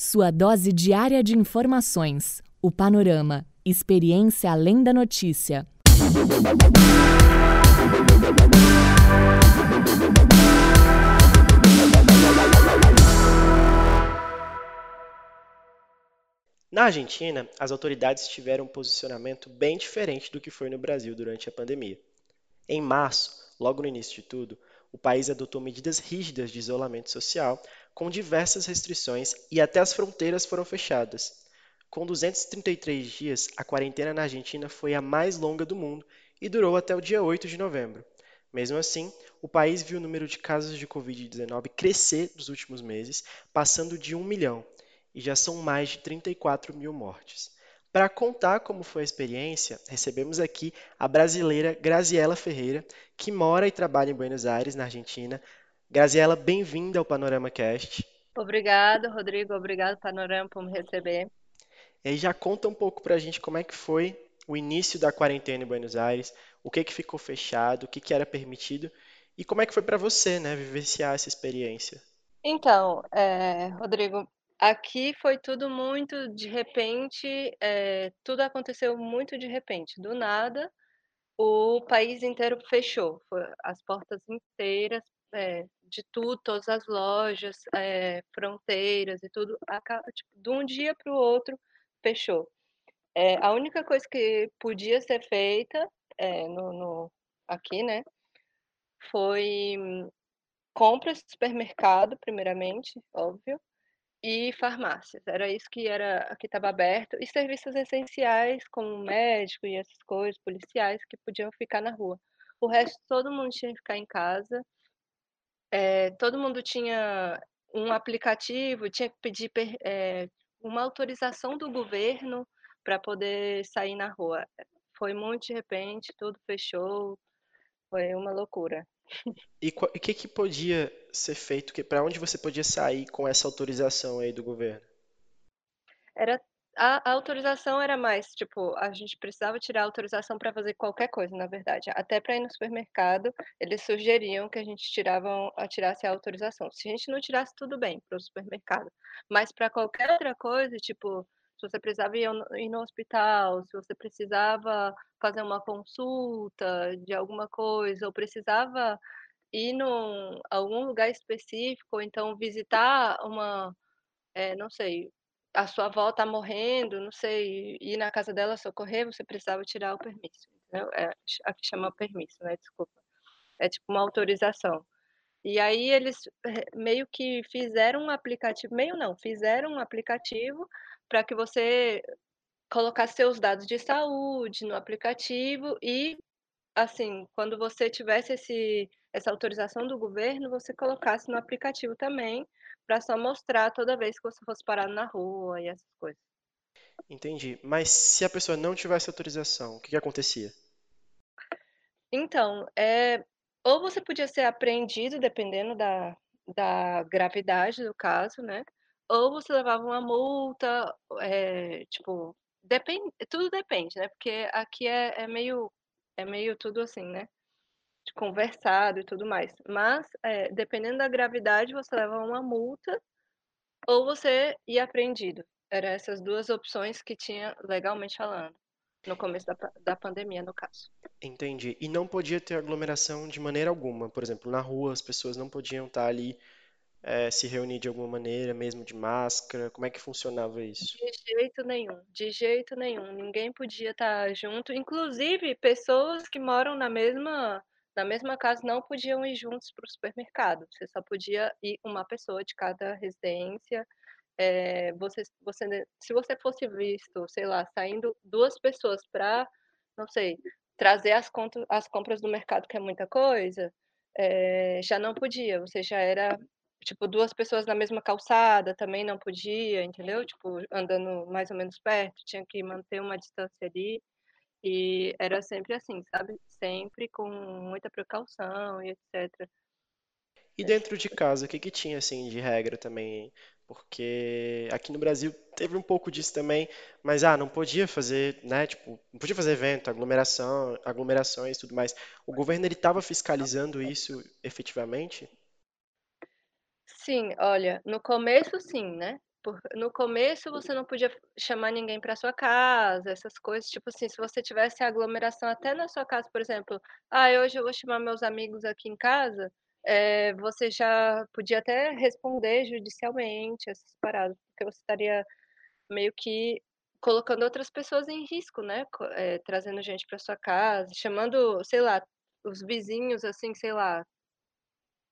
Sua dose diária de informações. O Panorama. Experiência além da notícia. Na Argentina, as autoridades tiveram um posicionamento bem diferente do que foi no Brasil durante a pandemia. Em março, logo no início de tudo, o país adotou medidas rígidas de isolamento social, com diversas restrições e até as fronteiras foram fechadas. Com 233 dias, a quarentena na Argentina foi a mais longa do mundo e durou até o dia 8 de novembro. Mesmo assim, o país viu o número de casos de Covid-19 crescer nos últimos meses, passando de 1 milhão, e já são mais de 34 mil mortes. Para contar como foi a experiência, recebemos aqui a brasileira Graziela Ferreira, que mora e trabalha em Buenos Aires, na Argentina. Graziela, bem-vinda ao Panorama Cast. Obrigada, Rodrigo. Obrigado, Panorama, por me receber. E já conta um pouco para a gente como é que foi o início da quarentena em Buenos Aires, o que que ficou fechado, o que que era permitido e como é que foi para você, né, vivenciar essa experiência. Então, é, Rodrigo, Aqui foi tudo muito de repente, eh, tudo aconteceu muito de repente, do nada, o país inteiro fechou, as portas inteiras, eh, de tudo, todas as lojas, eh, fronteiras e tudo, aca tipo, de um dia para o outro fechou. Eh, a única coisa que podia ser feita, no no aqui, né, foi compras de supermercado primeiramente, óbvio, e farmácias, era isso que era que estava aberto, e serviços essenciais como médico e essas coisas, policiais que podiam ficar na rua. O resto todo mundo tinha que ficar em casa. Eh, todo mundo tinha um aplicativo, tinha que pedir eh, uma autorização do governo para poder sair na rua. Foi muito de repente, tudo fechou, foi uma loucura. E o que que podia ser feito? Que para onde você podia sair com essa autorização aí do governo? Era a, a autorização era mais, tipo, a gente precisava tirar a autorização para fazer qualquer coisa, na verdade. Até para ir no supermercado, eles sugeriam que a gente tiravam, tirasse a autorização. Se a gente não tirasse, tudo bem, para o supermercado. Mas para qualquer outra coisa, tipo, se você precisava ir, ir no hospital, se você precisava fazer uma consulta de alguma coisa, ou precisava ir num algum lugar específico, ou então visitar uma, eh, não sei, a sua avó está morrendo, não sei, ir na casa dela socorrer, você precisava tirar o permisso, entendeu? É, aqui chama permisso, né, desculpa. É tipo uma autorização. E aí eles meio que fizeram um aplicativo meio não, fizeram um aplicativo para que você colocasse seus dados de saúde no aplicativo e, assim, quando você tivesse esse essa autorização do governo, você colocasse no aplicativo também, para só mostrar toda vez que você fosse parado na rua e essas coisas. Entendi. Mas se a pessoa não tivesse autorização, o que que acontecia? Então, eh, ou você podia ser apreendido, dependendo da da gravidade do caso, né, ou você levava uma multa, eh, tipo, depende tudo depende, né, porque aqui é é meio é meio tudo assim, né, conversado e tudo mais. Mas, eh, dependendo da gravidade, você leva uma multa ou você ia apreendido. Era essas 2 opções que tinha legalmente falando, no começo da da pandemia, no caso. Entendi. E não podia ter aglomeração de maneira alguma. Por exemplo, na rua as pessoas não podiam estar ali eh, se reunir de alguma maneira, mesmo de máscara? Como é que funcionava isso? De jeito nenhum, de jeito nenhum. Ninguém podia estar junto, inclusive pessoas que moram na mesma na mesma casa não podiam ir juntos para o supermercado, você só podia ir uma pessoa de cada residência. Eh, você você se você fosse visto, sei lá, saindo 2 pessoas para, não sei, trazer as contas as compras do mercado, que é muita coisa, eh, já não podia, você já era Tipo, 2 pessoas na mesma calçada também não podia, entendeu? Tipo, andando mais ou menos perto, tinha que manter uma distância ali, e era sempre assim, sabe? Sempre com muita precaução e etcétera. E dentro de casa, o que que tinha assim de regra também? Porque aqui no Brasil teve um pouco disso também, mas ah, não podia fazer, né, tipo, não podia fazer evento, aglomeração, aglomerações, e tudo mais. O governo ele estava fiscalizando isso efetivamente? Sim, olha, no começo sim, né, no começo você não podia chamar ninguém pra sua casa, essas coisas, tipo assim, se você tivesse aglomeração até na sua casa, por exemplo: "Ai, hoje eu vou chamar meus amigos aqui em casa", eh, você já podia até responder judicialmente essas paradas, porque você estaria meio que colocando outras pessoas em risco, né, eh, trazendo gente pra sua casa, chamando, sei lá, os vizinhos, assim, sei lá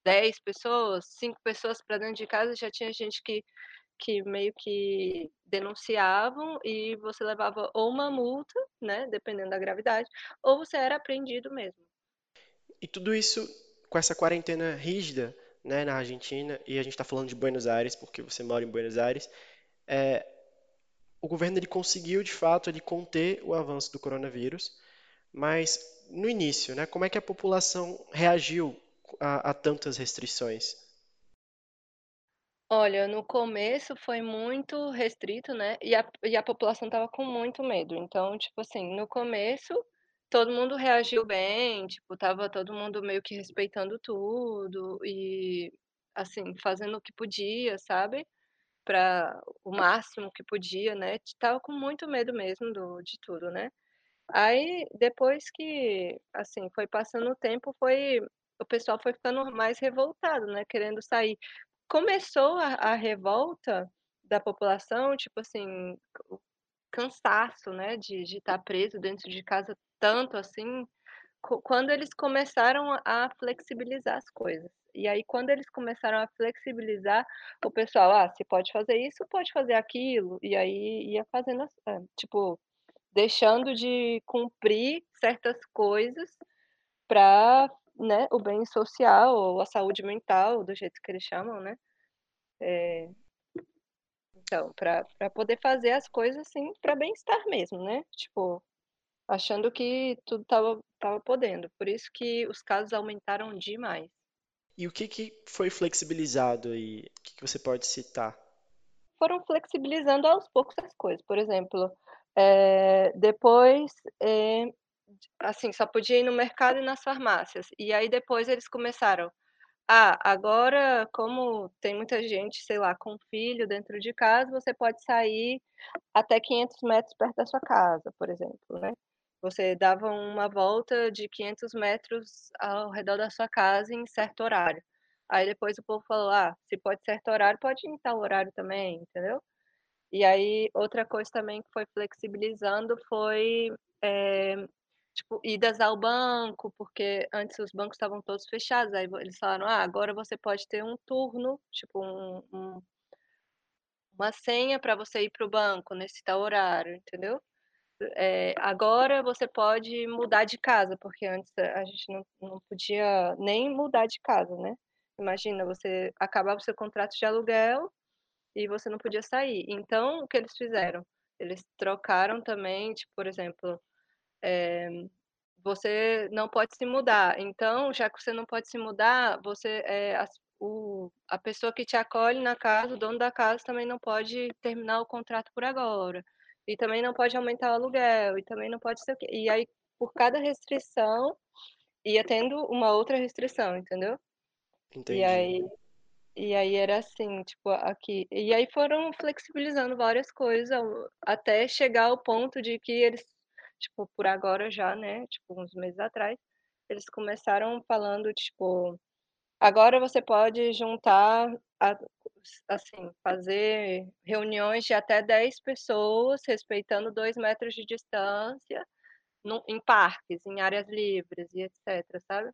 10 pessoas, 5 pessoas pra dentro de casa, já tinha gente que que meio que denunciavam e você levava ou uma multa, né, dependendo da gravidade, ou você era apreendido mesmo. E tudo isso com essa quarentena rígida, né, na Argentina, e a gente está falando de Buenos Aires, porque você mora em Buenos Aires, é, o governo ele conseguiu de fato ele conter o avanço do coronavírus, mas no início, né, como é que a população reagiu a, a tantas restrições? Olha, no começo foi muito restrito, né, e a e a população estava com muito medo. Então, tipo assim, no começo, todo mundo reagiu bem, tipo, estava todo mundo meio que respeitando tudo e, assim, fazendo o que podia, sabe, pra o máximo que podia, né, estava com muito medo mesmo do de tudo, né. Aí, depois que, assim, foi passando o tempo, foi o pessoal foi ficando mais revoltado, né, querendo sair. Começou a a revolta da população, tipo assim, o cansaço, né, de estar preso dentro de casa tanto assim, quando eles começaram a flexibilizar as coisas. E aí quando eles começaram a flexibilizar, o pessoal: "Ah, se pode fazer isso, pode fazer aquilo", e aí ia fazendo é, tipo, deixando de cumprir certas coisas pra, né, o bem social ou a saúde mental, do jeito que eles chamam, né. Eh, então, pra poder fazer as coisas, assim, pra bem-estar mesmo, né, tipo, achando que tudo estava estava podendo, por isso que os casos aumentaram demais. E o que que foi flexibilizado aí? O que que você pode citar? Foram flexibilizando aos poucos as coisas, por exemplo, eh, depois, eh, assim, só podia ir no mercado e nas farmácias, e aí depois eles começaram: "Ah, agora como tem muita gente, sei lá, com filho dentro de casa, você pode sair até 500 metros perto da sua casa", por exemplo, né. Você dava uma volta de 500 metros ao redor da sua casa em certo horário. Aí depois o povo falou: "Ah, se pode certo horário, pode ir tal horário também", entendeu. E aí outra coisa também que foi flexibilizando foi, eh, tipo, idas ao banco, porque antes os bancos estavam todos fechados, aí eles falaram: "Ah, agora você pode ter um turno, tipo um um" "uma senha pra você ir para o banco nesse tal horário", entendeu. Eh, agora você pode mudar de casa, porque antes a gente não não podia nem mudar de casa, né. Imagina, você acabava o seu contrato de aluguel e você não podia sair. Então o que eles fizeram? Eles trocaram também, tipo, por exemplo, eh, você não pode se mudar, então já que você não pode se mudar, você, eh, as o a pessoa que te acolhe na casa, o dono da casa também não pode terminar o contrato por agora, e também não pode aumentar o aluguel, e também não pode sei o quê. E aí, por cada restrição, ia tendo uma outra restrição, entendeu. E Entendi. aí e aí era assim, tipo, aqui e aí foram flexibilizando várias coisas até chegar ao ponto de que eles, tipo, por agora já, né, tipo, uns meses atrás, eles começaram falando, tipo: "Agora você pode juntar a assim, fazer reuniões de até 10 pessoas, respeitando 2 metros de distância, no em parques, em áreas livres e etcétera", sabe.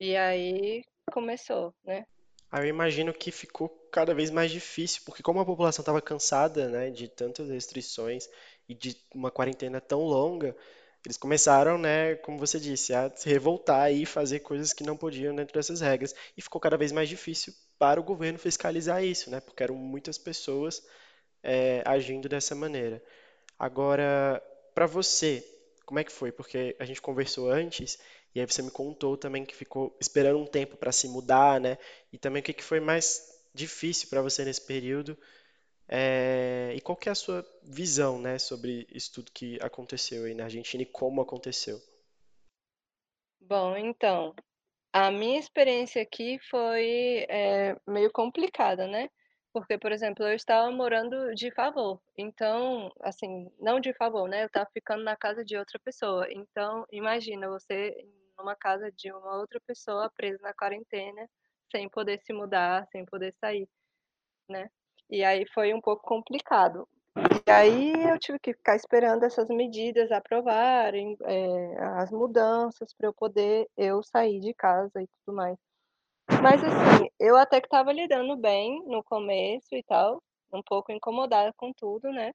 E aí começou, né. Aí eu imagino que ficou cada vez mais difícil, porque como a população estava cansada, né, de tantas restrições e de uma quarentena tão longa, eles começaram, né, como você disse, a se revoltar e fazer coisas que não podiam dentro dessas regras. E ficou cada vez mais difícil para o governo fiscalizar isso, né, porque eram muitas pessoas é, agindo dessa maneira. Agora, para você, como é que foi? Porque a gente conversou antes e aí você me contou também que ficou esperando um tempo para se mudar, né? E também o que que foi mais difícil para você nesse período? É, e qual que é a sua visão, né, sobre isso tudo que aconteceu aí na Argentina e como aconteceu? Bom, então, a minha experiência aqui foi, eh, meio complicada, né, porque, por exemplo, eu estava morando de favor, então, assim, não de favor, né, eu estava ficando na casa de outra pessoa, então imagina você numa casa de uma outra pessoa presa na quarentena, sem poder se mudar, sem poder sair, né. E aí foi um pouco complicado. E aí eu tive que ficar esperando essas medidas aprovarem, eh, as mudanças para eu poder eu sair de casa e tudo mais. Mas assim, eu até que estava lidando bem no começo e tal, um pouco incomodada com tudo, né.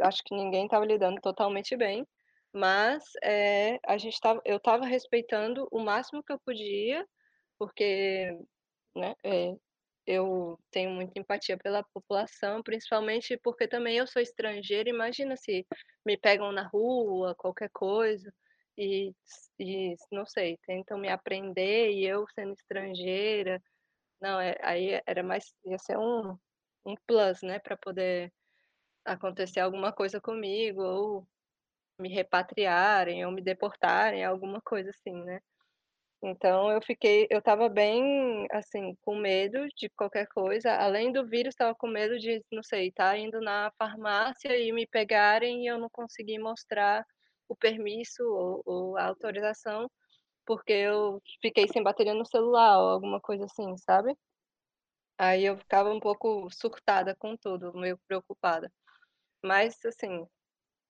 Acho que ninguém estava lidando totalmente bem, mas, eh, a gente estava eu estava respeitando o máximo que eu podia, porque, né, eh, eu tenho muita empatia pela população, principalmente porque também eu sou estrangeira, imagina se me pegam na rua, qualquer coisa, e e não sei, tentam me apreender e eu sendo estrangeira, não, eh, aí era mais ia ser um um plus, né, para poder acontecer alguma coisa comigo ou me repatriarem ou me deportarem, alguma coisa assim, né. Então eu fiquei eu estava bem, assim, com medo de qualquer coisa, além do vírus, estava com medo de, não sei, estar indo na farmácia e me pegarem e eu não conseguir mostrar o permisso ou ou a autorização, porque eu fiquei sem bateria no celular ou alguma coisa assim, sabe. Aí eu ficava um pouco surtada com tudo, meio preocupada. Mas assim,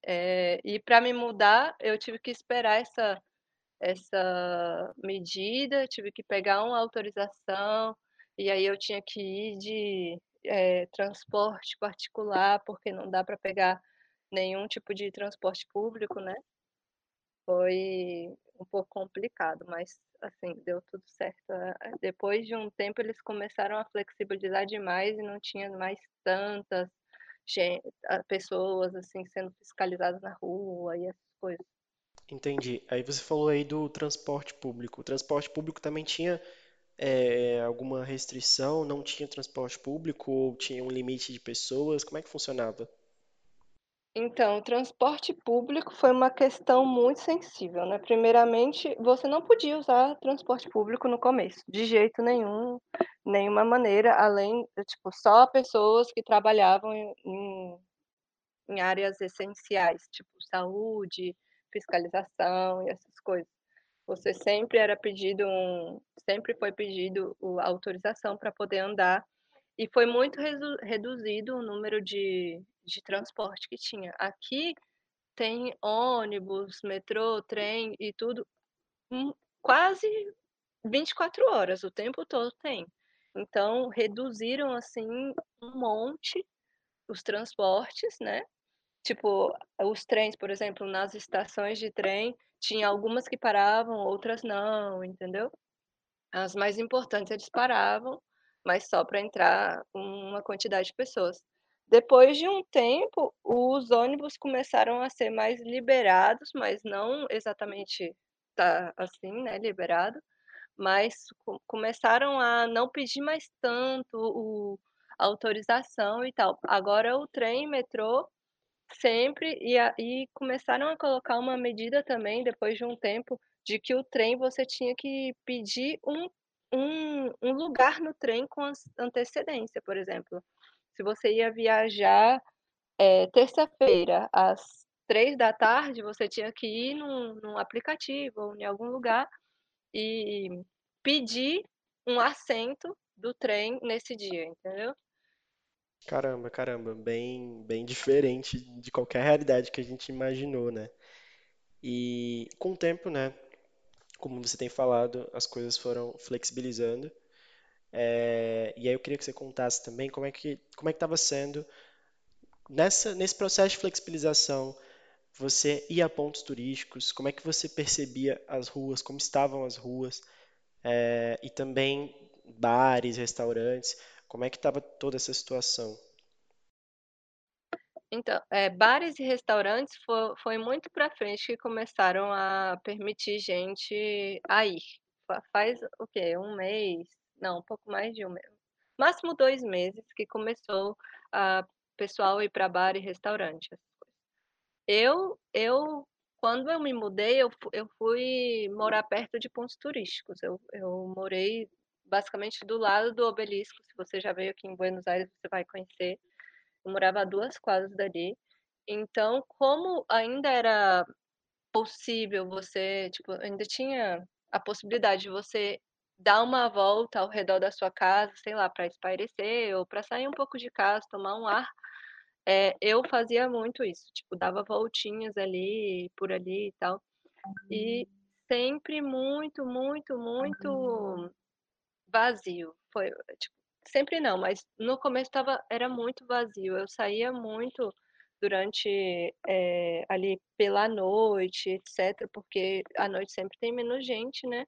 eh, e para me mudar, eu tive que esperar essa essa medida, tive que pegar uma autorização, e aí eu tinha que ir de, eh, transporte particular, porque não dá para pegar nenhum tipo de transporte público, né. Foi um pouco complicado, mas, assim, deu tudo certo. Depois de um tempo eles começaram a flexibilizar demais e não tinha mais tantas pessoas, assim, sendo fiscalizadas na rua e essas coisas. Entendi. Aí você falou aí do transporte público. O transporte público também tinha é, alguma restrição? Não tinha transporte público ou tinha um limite de pessoas? Como é que funcionava? Então, o transporte público foi uma questão muito sensível, né. Primeiramente, você não podia usar transporte público no começo, de jeito nenhum, nenhuma maneira, além tipo, só pessoas que trabalhavam em em áreas essenciais, tipo saúde, fiscalização e essas coisas. Você sempre era pedido um sempre foi pedido a autorização para poder andar, e foi muito reduzido o número de de transporte que tinha. Aqui tem ônibus, metrô, trem e tudo, hum, quase 24 horas, o tempo todo tem. Então reduziram, assim, um monte os transportes, né, tipo, os trens, por exemplo, nas estações de trem, tinha algumas que paravam, outras não, entendeu. As mais importantes eles paravam, mas só para entrar uma quantidade de pessoas. Depois de um tempo, os ônibus começaram a ser mais liberados, mas não exatamente tá assim, né, liberado, mas co começaram a não pedir mais tanto o autorização e tal. Agora o trem, metrô, sempre e a e começaram a colocar uma medida também, depois de um tempo, de que o trem você tinha que pedir um um um lugar no trem com antecedência, por exemplo. Se você ia viajar, eh, terça-feira às 15h, você tinha que ir num num aplicativo ou em algum lugar e pedir um assento do trem nesse dia, entendeu? Caramba, caramba, bem, bem diferente de qualquer realidade que a gente imaginou, né? E com o tempo, né, como você tem falado, as coisas foram flexibilizando. É, e aí eu queria que você contasse também como é que como é que estava sendo nessa nesse processo de flexibilização. Você ia a pontos turísticos? Como é que você percebia as ruas? Como estavam as ruas? É, e também bares, restaurantes. Como é que estava toda essa situação? Então, eh, bares e restaurantes fo foi muito para frente que começaram a permitir gente a ir. Fa faz o quê? Um mês? Não, um pouco mais de um mês, máximo 2 meses que começou a pessoal ir para bar e restaurante. Eu eu quando eu me mudei, eu eu fui morar perto de pontos turísticos, eu eu morei basicamente do lado do obelisco. Se você já veio aqui em Buenos Aires, você vai conhecer. Eu morava a duas quadras dali. Então, como ainda era possível você, tipo, ainda tinha a possibilidade de você dar uma volta ao redor da sua casa, sei lá, para espairecer ou para sair um pouco de casa, tomar um ar, é, eu fazia muito isso, tipo, dava voltinhas ali, por ali e tal. E sempre muito, muito, muito vazio. Foi, tipo, sempre não, mas no começo tava, era muito vazio. Eu saía muito durante é, ali pela noite, etc., porque à noite sempre tem menos gente, né?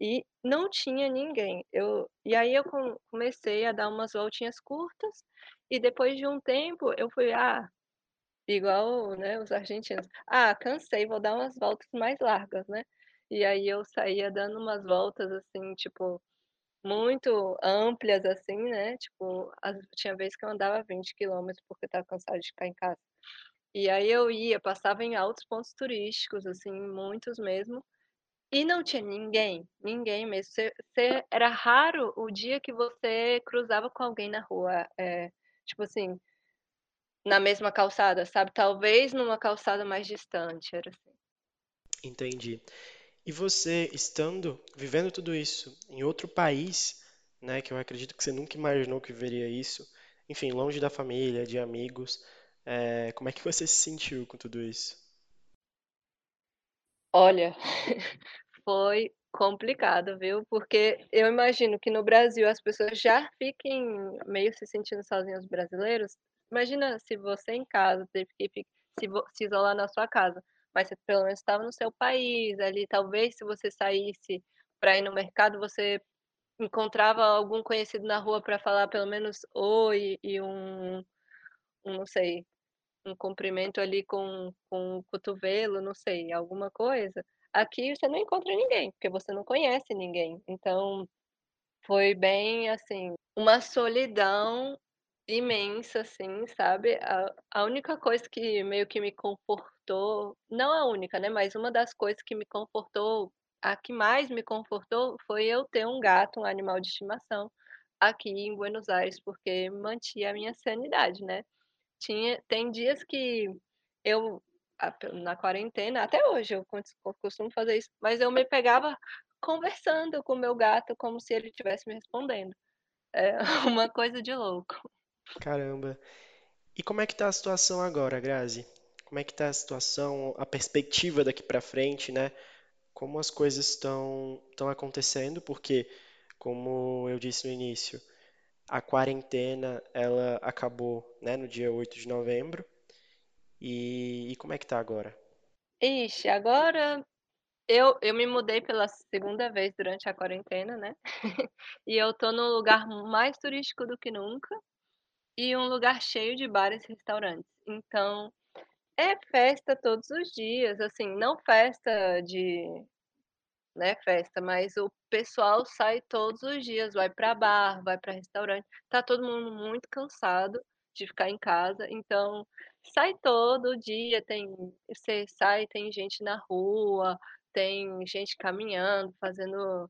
E não tinha ninguém. Eu, e aí eu comecei a dar umas voltinhas curtas, e depois de um tempo eu fui, ah, igual né, os argentinos, ah, cansei, vou dar umas voltas mais largas, né? E aí eu saía dando umas voltas assim, tipo, muito amplas, assim, né? Tipo, tinha vezes que eu andava 20 quilômetros porque estava cansada de ficar em casa. E aí eu ia, passava em altos pontos turísticos, assim, muitos mesmo, e não tinha ninguém, ninguém mesmo. Era raro o dia que você cruzava com alguém na rua, é, tipo assim, na mesma calçada, sabe? Talvez numa calçada mais distante, era assim. Entendi. E você, estando, vivendo tudo isso em outro país, né, que eu acredito que você nunca imaginou que viveria isso, enfim, longe da família, de amigos, é, como é que você se sentiu com tudo isso? Olha, foi complicado, viu? Porque eu imagino que no Brasil as pessoas já fiquem meio se sentindo sozinhos brasileiros. Imagina se você em casa teve que se isolar na sua casa, mas você pelo menos estava no seu país, ali talvez se você saísse para ir no mercado, você encontrava algum conhecido na rua para falar pelo menos oi e um, um não sei, um cumprimento ali com, com o cotovelo, não sei, alguma coisa. Aqui você não encontra ninguém, porque você não conhece ninguém. Então, foi bem assim, uma solidão imensa, assim, sabe? A, a única coisa que meio que me confortou, não a única, né? Mas uma das coisas que me confortou, a que mais me confortou, foi eu ter um gato, um animal de estimação, aqui em Buenos Aires, porque mantinha a minha sanidade, né? Tinha, tem dias que eu, na quarentena, até hoje eu costumo fazer isso, mas eu me pegava conversando com o meu gato como se ele estivesse me respondendo. É uma coisa de louco. Caramba. E como é que tá a situação agora, Grazi? Como é que tá a situação, a perspectiva daqui para frente, né? Como as coisas estão estão acontecendo? Porque, como eu disse no início, a quarentena ela acabou, né, no dia 8 de novembro. E, e como é que tá agora? Ixi, agora eu, eu me mudei pela segunda vez durante a quarentena, né? E eu tô num lugar mais turístico do que nunca e um lugar cheio de bares e restaurantes. Então, é festa todos os dias, assim, não festa de né, festa, mas o pessoal sai todos os dias, vai para bar, vai para restaurante. Tá todo mundo muito cansado de ficar em casa, então sai todo dia, tem você sai, tem gente na rua, tem gente caminhando, fazendo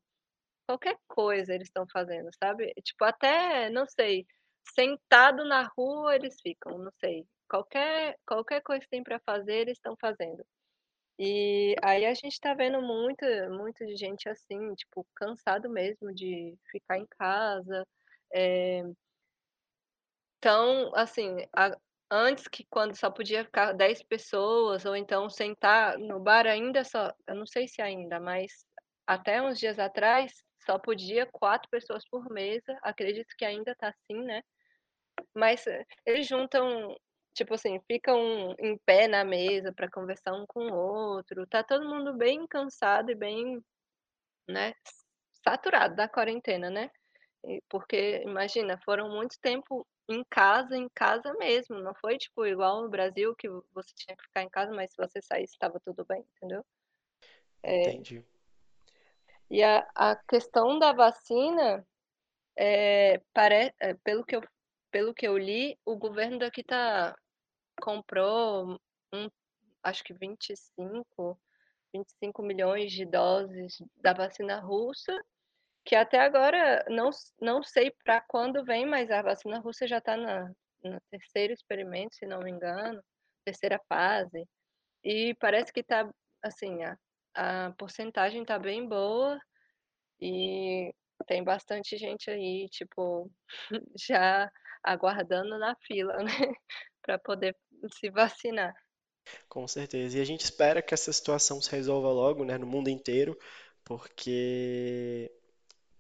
qualquer coisa eles estão fazendo, sabe? Tipo, até, não sei, sentado na rua eles ficam, não sei. Qualquer qualquer coisa que tem para fazer, eles estão fazendo. E aí a gente tá vendo muita muita gente assim, tipo, cansado mesmo de ficar em casa, eh Então, assim, a antes que quando só podia ficar 10 pessoas ou então sentar no bar ainda só eu não sei se ainda, mas até uns dias atrás só podia 4 pessoas por mesa, acredito que ainda tá assim, né. Mas eles juntam Tipo assim, ficam em pé na mesa para conversar um com o outro, tá todo mundo bem cansado e bem, né, saturado da quarentena, né. Porque imagina, foram muito tempo em casa, em casa mesmo, não foi tipo igual no Brasil que você tinha que ficar em casa, mas se você saísse estava tudo bem, entendeu. É. Entendi. E a a questão da vacina, eh, pare pelo que eu pelo que eu li, o governo daqui tá comprou um acho que 25, 25 milhões de doses da vacina russa que até agora não não sei para quando vem, mas a vacina russa já está na terceiro experimento, se não me engano, terceira fase, e parece que está assim, a a porcentagem está bem boa, e tem bastante gente aí, tipo, já aguardando na fila, né, para poder se vacinar. Com certeza. E a gente espera que essa situação se resolva logo, né, no mundo inteiro, porque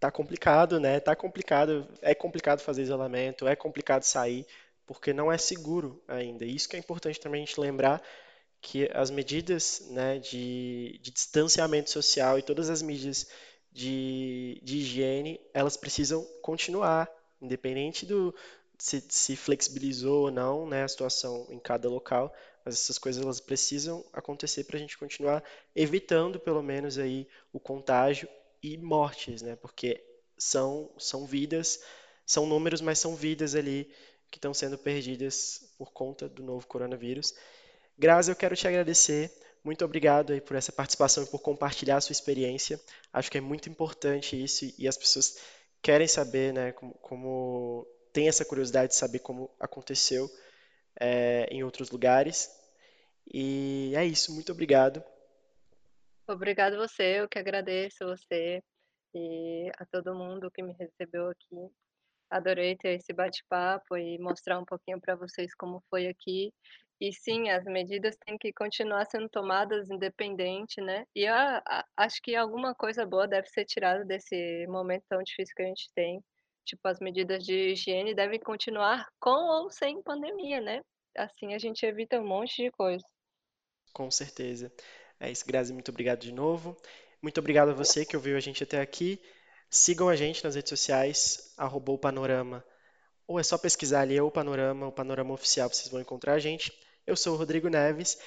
tá complicado, né? Tá complicado, é complicado fazer isolamento, é complicado sair, porque não é seguro ainda. Isso que é importante também a gente lembrar que as medidas, né, de, de distanciamento social e todas as medidas de, de higiene, elas precisam continuar, independente do se, se flexibilizou ou não, né, a situação em cada local, mas essas coisas elas precisam acontecer para a gente continuar evitando pelo menos aí o contágio e mortes, né? Porque são são vidas, são números, mas são vidas ali que estão sendo perdidas por conta do novo coronavírus. Grazi, eu quero te agradecer. Muito obrigado aí por essa participação e por compartilhar a sua experiência. Acho que é muito importante isso e as pessoas querem saber, né, como, como tem essa curiosidade de saber como aconteceu é, em outros lugares. E é isso, muito obrigado. Obrigado você, eu que agradeço você e a todo mundo que me recebeu aqui. Adorei ter esse bate-papo e mostrar um pouquinho para vocês como foi aqui. E sim, as medidas têm que continuar sendo tomadas independente, né. E a acho que alguma coisa boa deve ser tirada desse momento tão difícil que a gente tem. Tipo, as medidas de higiene devem continuar com ou sem pandemia, né. Assim a gente evita um monte de coisa. Com certeza. É isso, Grazi, muito obrigado de novo. Muito obrigado a você que ouviu a gente até aqui. Sigam a gente nas redes sociais, arroba o Panorama. Ou é só pesquisar ali, é o Panorama, o Panorama Oficial, vocês vão encontrar a gente. Eu sou o Rodrigo Neves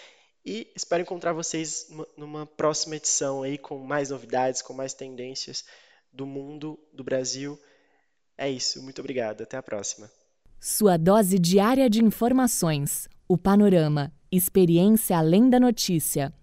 e espero encontrar vocês numa próxima edição aí com mais novidades, com mais tendências do mundo, do Brasil. É isso, muito obrigado. Até a próxima. Sua dose diária de informações. O Panorama. Experiência além da notícia.